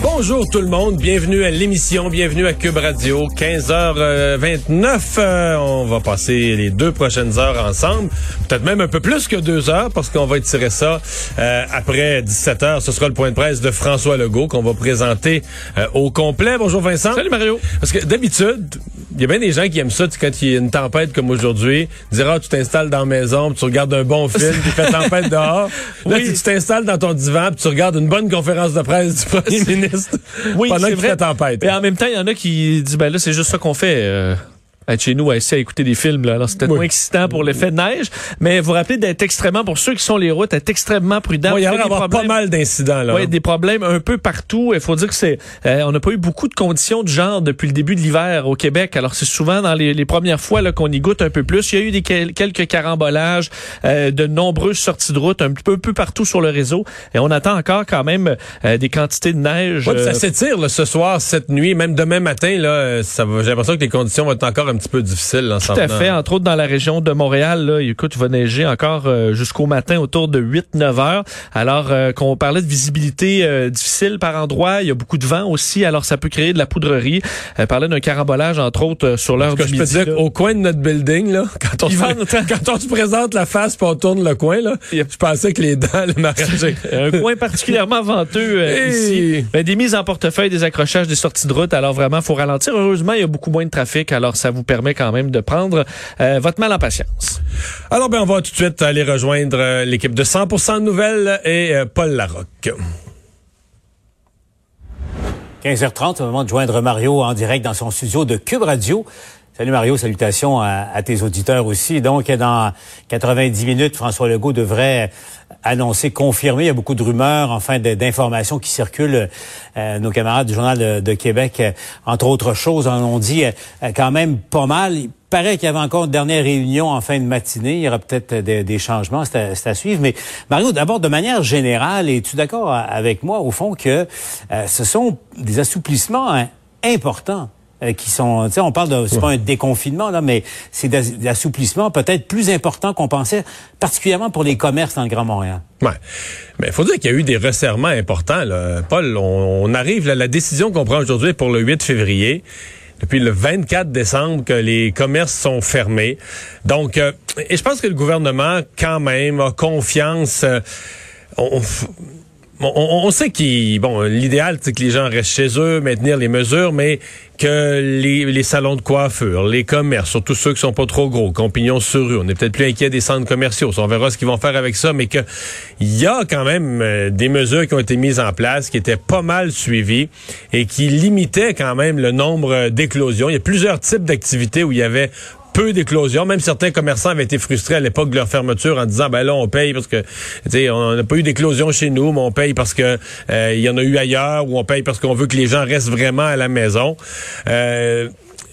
Bonjour tout le monde, bienvenue à l'émission, bienvenue à Cube Radio, 15h29. Euh, on va passer les deux prochaines heures ensemble, peut-être même un peu plus que deux heures parce qu'on va étirer ça euh, après 17h. Ce sera le point de presse de François Legault qu'on va présenter euh, au complet. Bonjour Vincent. Salut Mario. Parce que d'habitude, y a bien des gens qui aiment ça quand il y a une tempête comme aujourd'hui, dire ah, tu t'installes dans la maison, puis tu regardes un bon film, puis il fait tempête dehors. Là, tu t'installes dans ton divan, puis tu regardes une bonne conférence de presse du premier ministre oui, pendant qu'il fait tempête. Et en même temps, il y en a qui disent ben là, c'est juste ça qu'on fait. Euh, être chez nous à essayer à écouter des films. Là. Alors, c'est peut-être Oui. moins excitant pour l'effet de neige, mais vous rappelez d'être extrêmement, pour ceux qui sont les routes, être extrêmement prudent. Bon, il y a d'avoir pas mal d'incidents là. Oui, des problèmes un peu partout. Il faut dire que c'est, euh, on n'a pas eu beaucoup de conditions de genre depuis le début de l'hiver au Québec. Alors c'est souvent dans les, les premières fois là qu'on y goûte un peu plus. Il y a eu des quel- quelques carambolages, euh, de nombreuses sorties de route un peu, peu partout sur le réseau, et on attend encore quand même euh, des quantités de neige. Ouais, ça s'étire là, ce soir, cette nuit, même demain matin. Là, ça va, j'ai l'impression que les conditions vont être encore un petit peu difficiles. Là, Tout à fait, entre autres dans la région de Montréal, là, écoute, il va neiger encore euh, jusqu'au matin autour de 8-9 heures. Alors euh, qu'on parlait de visibilité euh, difficile par endroit, il y a beaucoup de vent aussi, alors ça peut créer de la poudrerie. Euh, parlait d'un carambolage, entre autres, euh, sur l'heure du je peux dire qu'au coin de notre building, là, quand on, se, quand on se présente la face puis on tourne le coin, là, je pensais que les dents allaient m'arranger. un coin particulièrement venteux euh, Hey! ici. Ben, des mises en portefeuille, des accrochages, des sorties de route. Alors vraiment, faut ralentir. Heureusement, il y a beaucoup moins de trafic. Alors ça vous permet quand même de prendre euh, votre mal en patience. Alors, ben, on va tout de suite aller rejoindre euh, l'équipe de 100% de nouvelles et euh, Paul Larocque. 15h30, c'est le moment de joindre Mario en direct dans son studio de Cube Radio. Salut Mario, salutations à, tes auditeurs aussi. Donc, dans 90 minutes, François Legault devrait annoncer, confirmer, il y a beaucoup de rumeurs, enfin, d'informations qui circulent. Euh, nos camarades du Journal de, Québec, euh, entre autres choses, en ont dit euh, euh, quand même pas mal. Il paraît qu'il y avait encore une dernière réunion en fin de matinée. Il y aura peut-être des, changements, c'est à, suivre. Mais Mario, d'abord, de manière générale, es-tu d'accord avec moi, au fond, que ce sont des assouplissements hein, importants? Euh, qui sont, tu sais, on parle de, c'est pas un déconfinement là, mais c'est assouplissements peut-être plus importants qu'on pensait, particulièrement pour les commerces dans le Grand Montréal. Ouais. Mais il faut dire qu'il y a eu des resserrements importants. Là. Paul, on, on arrive, là, la décision qu'on prend aujourd'hui pour le 8 février. Depuis le 24 décembre que les commerces sont fermés. Donc, euh, et je pense que le gouvernement, quand même, a confiance. euh, on, on, sait qu'il bon l'idéal c'est que les gens restent chez eux, maintenir les mesures, mais que les, salons de coiffure, les commerces, surtout ceux qui sont pas trop gros, pignon sur rue, on est peut-être plus inquiet des centres commerciaux, on verra ce qu'ils vont faire avec ça, mais que il y a quand même euh, des mesures qui ont été mises en place, qui étaient pas mal suivies et qui limitaient quand même le nombre d'éclosions. Il y a plusieurs types d'activités où il y avait peu d'éclosions. Même certains commerçants avaient été frustrés à l'époque de leur fermeture en disant ben là on paye parce que on n'a pas eu d'éclosion chez nous, mais on paye parce que euh, il y en a eu ailleurs ou on paye parce qu'on veut que les gens restent vraiment à la maison. Euh,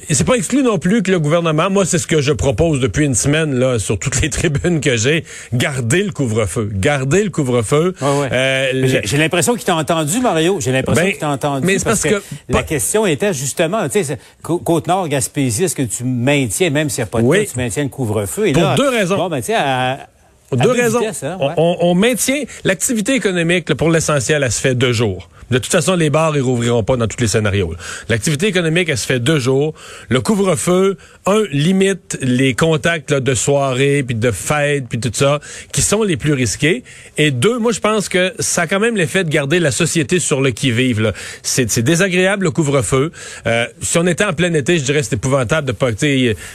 et c'est pas exclu non plus que le gouvernement, moi c'est ce que je propose depuis une semaine là sur toutes les tribunes que j'ai, garder le couvre-feu, garder le couvre-feu. Ouais, ouais. Euh, J'ai l'impression qu'il t'a entendu, Mario. J'ai l'impression Ben, qu'il t'a entendu. mais c'est parce que- la question était justement, tu sais, Côte-Nord, Gaspésie, est-ce que tu maintiens, même s'il n'y a pas de Oui. cas, tu maintiens le couvre-feu? Et Pour là, deux raisons. Bon, ben, tu sais, Deux deux raisons. vitesses, hein, ouais. on, on maintient l'activité économique là, pour l'essentiel, elle se fait deux jours. De toute façon, les bars, ils rouvriront pas dans tous les scénarios. L'activité économique, elle se fait deux jours. Le couvre-feu, un, limite les contacts de soirée, puis de fêtes, puis tout ça, qui sont les plus risqués. Et deux, moi, je pense que ça a quand même l'effet de garder la société sur le qui-vive. C'est désagréable, le couvre-feu. Euh, si on était en plein été, je dirais c'est épouvantable de pas...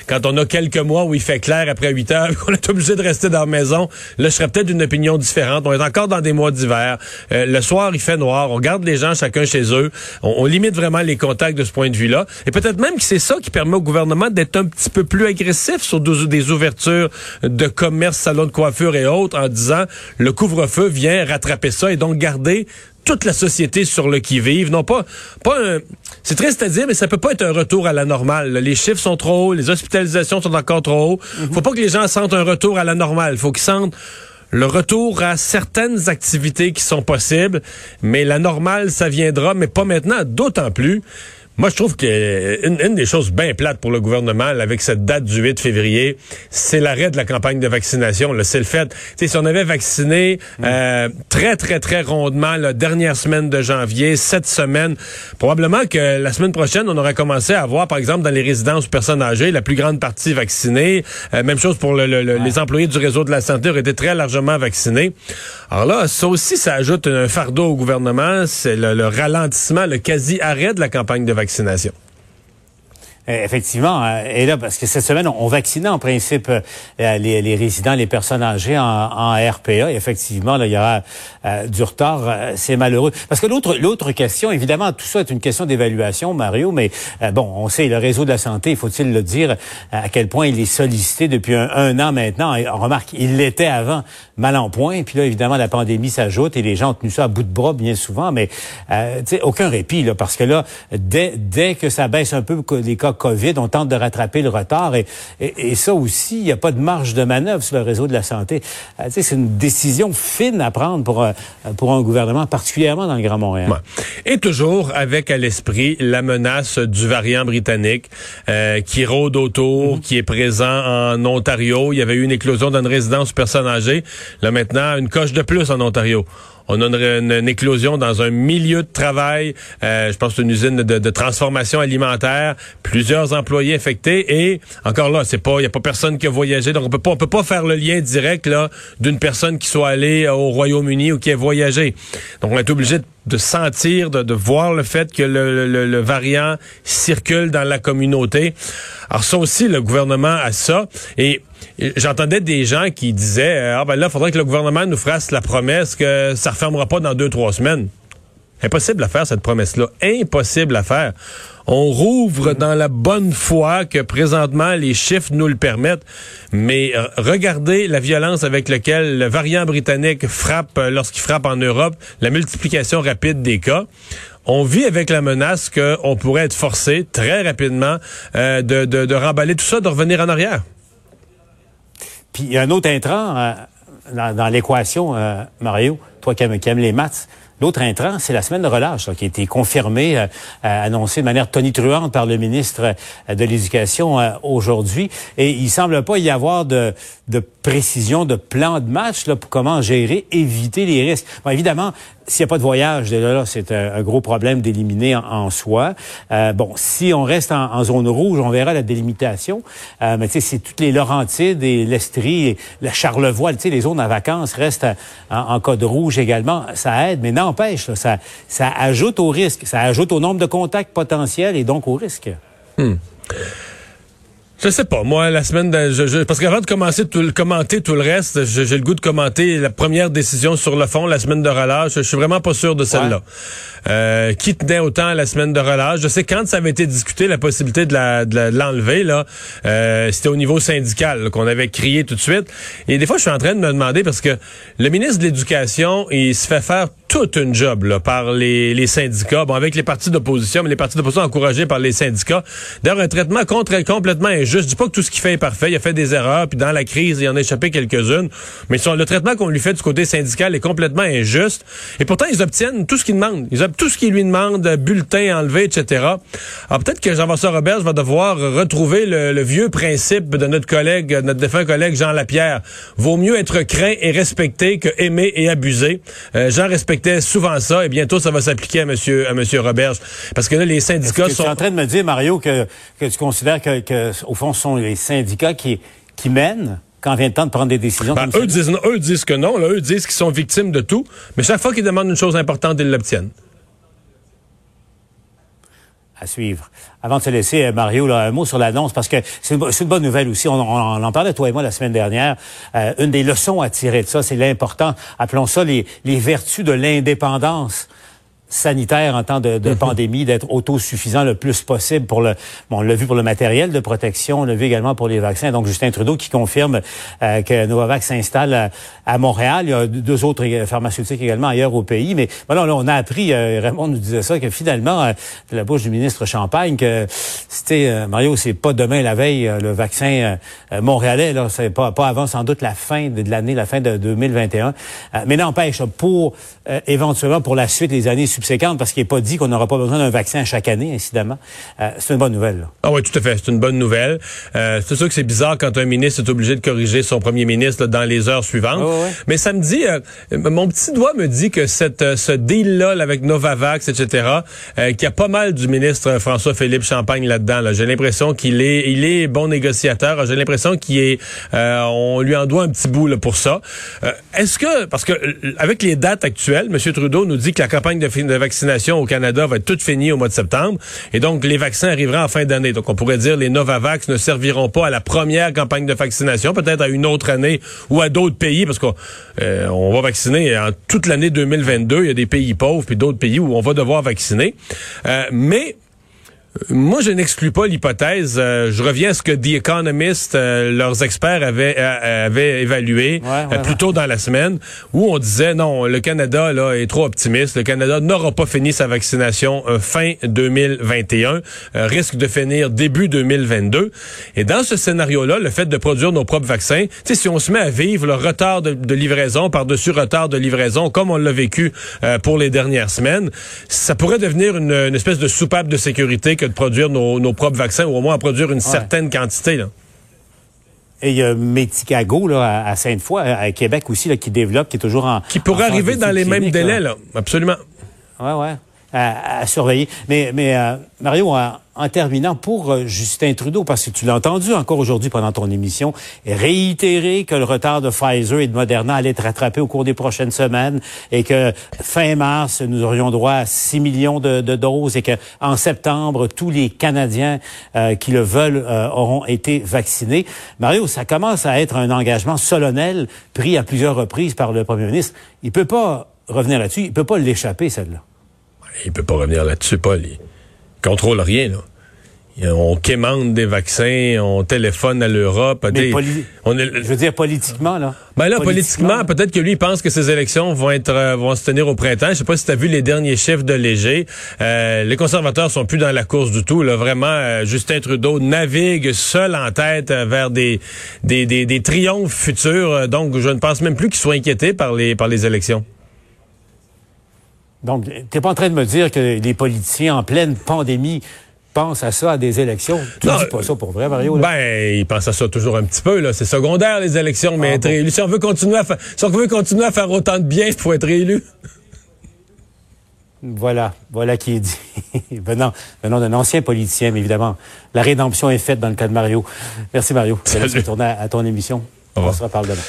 Quand on a quelques mois où il fait clair après 8 heures, qu'on est obligé de rester dans la maison, là, je serais peut-être d'une opinion différente. On est encore dans des mois d'hiver. Euh, le soir, il fait noir. On les gens chacun chez eux. On, limite vraiment les contacts de ce point de vue-là. Et peut-être même que c'est ça qui permet au gouvernement d'être un petit peu plus agressif sur des ouvertures de commerce, salons de coiffure et autres en disant le couvre-feu vient rattraper ça et donc garder toute la société sur le qui-vive. Non pas, pas un, c'est triste à dire, mais ça peut pas être un retour à la normale. Les chiffres sont trop hauts, les hospitalisations sont encore trop hauts. Mhm. Faut pas que les gens sentent un retour à la normale. Faut qu'ils sentent le retour à certaines activités qui sont possibles, mais la normale, ça viendra, mais pas maintenant, d'autant plus moi, je trouve qu'une une des choses bien plates pour le gouvernement, avec cette date du 8 février, c'est l'arrêt de la campagne de vaccination. C'est le fait, si on avait vacciné mm. euh, très, très, très rondement la dernière semaine de janvier, cette semaine, probablement que la semaine prochaine, on aurait commencé à avoir, par exemple, dans les résidences personnes âgées, la plus grande partie vaccinée. Euh, même chose pour le, les employés du réseau de la santé auraient été très largement vaccinés. Alors là, ça aussi, ça ajoute un fardeau au gouvernement. C'est le, le ralentissement, le quasi-arrêt de la campagne de vaccination vaccination. Euh, effectivement. Euh, et là, parce que cette semaine, on, vaccinait en principe euh, les, résidents, les personnes âgées en, en RPA. effectivement, là, il y aura du retard. c'est malheureux. Parce que l'autre l'autre question, évidemment, tout ça est une question d'évaluation, Mario, mais bon, on sait, le réseau de la santé, faut-il le dire, à quel point il est sollicité depuis un, an maintenant? on remarque, il l'était avant, mal en point. Puis là, évidemment, la pandémie s'ajoute et les gens ont tenu ça à bout de bras bien souvent, mais euh, aucun répit, là, parce que là, dès, dès que ça baisse un peu les cas COVID, on tente de rattraper le retard. Et, et, ça aussi, il n'y a pas de marge de manœuvre sur le réseau de la santé. Euh, c'est une décision fine à prendre pour, euh, pour un gouvernement, particulièrement dans le Grand Montréal. Et toujours avec à l'esprit la menace du variant britannique euh, qui rôde autour, mm-hmm. qui est présent en Ontario. Il y avait eu une éclosion dans une résidence personnes âgées. Là maintenant, une coche de plus en Ontario. On a une, éclosion dans un milieu de travail. Euh, je pense une usine de, transformation alimentaire. Plusieurs employés infectés et encore là, c'est pas, y a pas personne qui a voyagé, donc on peut pas, on peut pas faire le lien direct là d'une personne qui soit allée au Royaume-Uni ou qui a voyagé. Donc on est obligé de sentir, de, voir le fait que le, le, variant circule dans la communauté. Alors ça aussi, le gouvernement a ça. Et J'entendais des gens qui disaient euh, ah ben là, il faudrait que le gouvernement nous fasse la promesse que ça refermera pas dans deux trois semaines. Impossible à faire cette promesse-là, impossible à faire. On rouvre dans la bonne foi que présentement les chiffres nous le permettent, mais euh, regardez la violence avec laquelle le variant britannique frappe euh, lorsqu'il frappe en Europe, la multiplication rapide des cas on vit avec la menace qu'on pourrait être forcé très rapidement de, de, de remballer tout ça, de revenir en arrière. Puis il y a un autre intrant euh, dans, l'équation, euh, Mario, toi qui aimes, les maths. L'autre intrant, c'est la semaine de relâche qui a été confirmée, euh, annoncée de manière tonitruante par le ministre de l'Éducation aujourd'hui. Et il semble pas y avoir de, de précision, de plan de match là, pour comment gérer, éviter les risques. Bon, évidemment, s'il n'y a pas de voyage, là, là c'est un, gros problème d'éliminer en, soi. Euh, bon, si on reste en, zone rouge, on verra la délimitation. Euh, mais tu sais, c'est toutes les Laurentides et l'Estrie, et la Charlevoix, tu sais, les zones à vacances restent en, code rouge également. Ça aide, mais n'empêche, ça, ça ajoute au risque. Ça ajoute au nombre de contacts potentiels et donc au risque. Hmm. Je sais pas. Moi, la semaine, de, je, parce qu'avant de commencer tout, commenter tout le reste, j'ai le goût de commenter la première décision sur le fond, la semaine de relâche. Je suis vraiment pas sûr de celle-là. Euh, qui tenait autant la semaine de relâche? Je sais quand ça avait été discuté la possibilité de l'enlever là, euh, c'était au niveau syndical qu'on avait crié tout de suite. Et des fois, je suis en train de me demander parce que le ministre de l'Éducation, il se fait faire toute une job là, par les, les syndicats, bon avec les partis d'opposition, mais les partis d'opposition encouragés par les syndicats. D'ailleurs, un traitement contre complètement injuste. Je dis pas que tout ce qu'il fait est parfait, il a fait des erreurs, puis dans la crise, il en a échappé quelques-unes, mais le traitement qu'on lui fait du côté syndical est complètement injuste. Et pourtant, ils obtiennent tout ce qu'ils demandent. Tout ce qu'ils lui demandent, bulletins enlevés, etc. Alors peut-être que Jean-Vincent Robert va devoir retrouver le, vieux principe de notre collègue, notre défunt collègue Jean Lapierre. Vaut mieux être craint et respecté que aimer et abuser. Euh, Jean respectait souvent ça, et bientôt ça va s'appliquer à Monsieur à Monsieur Roberge, parce que là les syndicats sont. Tu es en train de me dire, Mario, que, que tu considères que, que, au fond, ce sont les syndicats qui qui mènent quand vient le temps de prendre des décisions. Ben, eux, disent, eux disent que non. Là, eux disent qu'ils sont victimes de tout. Mais chaque fois qu'ils demandent une chose importante, ils l'obtiennent. À suivre. Avant de se laisser, euh, Mario, là, un mot sur l'annonce, parce que c'est une, bonne nouvelle aussi. On, en parlait, toi et moi, la semaine dernière. Euh, une des leçons à tirer de ça, c'est l'important, appelons ça les, les vertus de l'indépendance sanitaire en temps de, de mhm. pandémie, d'être autosuffisant le plus possible pour le, bon, on l'a vu pour le matériel de protection, on l'a vu également pour les vaccins. Donc, Justin Trudeau qui confirme euh, que Novavax s'installe à, Montréal. Il y a deux autres pharmaceutiques également ailleurs au pays. Mais voilà, là, on a appris, euh, Raymond nous disait ça, que finalement, euh, de la bouche du ministre Champagne, que c'était, euh, Mario, c'est pas demain la veille, le vaccin montréalais, là, c'est pas, pas avant sans doute la fin de, l'année, la fin de 2021. mais n'empêche, pour éventuellement pour la suite, les années parce qu'il n'est pas dit qu'on n'aura pas besoin d'un vaccin chaque année, incidemment. Euh, c'est une bonne nouvelle. Ah oui, tout à fait. C'est une bonne nouvelle. Euh, c'est sûr que c'est bizarre quand un ministre est obligé de corriger son premier ministre dans les heures suivantes. Mais ça me dit, euh, mon petit doigt me dit que cette, ce deal-là avec Novavax, etc., qu'il y a pas mal du ministre François-Philippe Champagne là-dedans. J'ai l'impression qu'il est, il est bon négociateur. J'ai l'impression qu'il est, on lui en doit un petit bout là, pour ça. Est-ce que, parce que avec les dates actuelles, M. Trudeau nous dit que la campagne de, de vaccination au Canada va être toute finie au mois de septembre. Et donc, les vaccins arriveront en fin d'année. Donc, on pourrait dire les Novavax ne serviront pas à la première campagne de vaccination, peut-être à une autre année ou à d'autres pays, parce qu'on euh, va vacciner en toute l'année 2022. Il y a des pays pauvres puis d'autres pays où on va devoir vacciner. Euh, mais moi, je n'exclus pas l'hypothèse. Euh, je reviens à ce que The Economist, euh, leurs experts avaient, euh, avaient évalué plus tôt dans la semaine, où on disait non, le Canada là est trop optimiste. Le Canada n'aura pas fini sa vaccination fin 2021, risque de finir début 2022. Et dans ce scénario-là, le fait de produire nos propres vaccins, si on se met à vivre le retard de, de livraison par-dessus retard de livraison, comme on l'a vécu pour les dernières semaines, ça pourrait devenir une, une espèce de soupape de sécurité que de produire nos, propres vaccins ou au moins en produire une certaine quantité. Là. Et il y a Medicago là, à Sainte-Foy, à Québec aussi, là, qui développe, qui est toujours en. Qui pourrait arriver dans les mêmes délais, là. Absolument. Ouais, ouais à, surveiller. Mais, mais euh, Mario, en, terminant, pour euh, Justin Trudeau, parce que tu l'as entendu encore aujourd'hui pendant ton émission, réitérer que le retard de Pfizer et de Moderna allait être rattrapé au cours des prochaines semaines et que fin mars, nous aurions droit à 6 millions de, doses et que en septembre, tous les Canadiens euh, qui le veulent auront été vaccinés. Mario, ça commence à être un engagement solennel pris à plusieurs reprises par le premier ministre. Il peut pas revenir là-dessus, il peut pas l'échapper, celle-là il peut pas revenir là-dessus, Paul. Il contrôle rien, là. On quémande des vaccins, on téléphone à l'Europe. Je veux dire politiquement là. Ben là, politiquement, peut-être que lui il pense que ces élections vont être euh, vont se tenir au printemps. Je sais pas si tu as vu les derniers chiffres de Léger. Euh, les conservateurs sont plus dans la course du tout. Là. Vraiment, euh, Justin Trudeau navigue seul en tête vers des des, des, des triomphes futurs. Donc, je ne pense même plus qu'il soit inquiété par les par les élections. Donc, tu n'es pas en train de me dire que les politiciens en pleine pandémie pensent à ça, à des élections. Tu ne dis pas ça pour vrai, Mario? Ben, ils pensent à ça toujours un petit peu. Là. C'est secondaire, les élections, mais ah être élu. Si on, veut continuer à si on veut continuer à faire autant de bien, il faut être élu. Voilà, voilà qui est dit. venant, venant d'un ancien politicien, mais évidemment, la rédemption est faite dans le cas de Mario. Merci, Mario. Je vais retourner à, ton émission. On se reparle demain.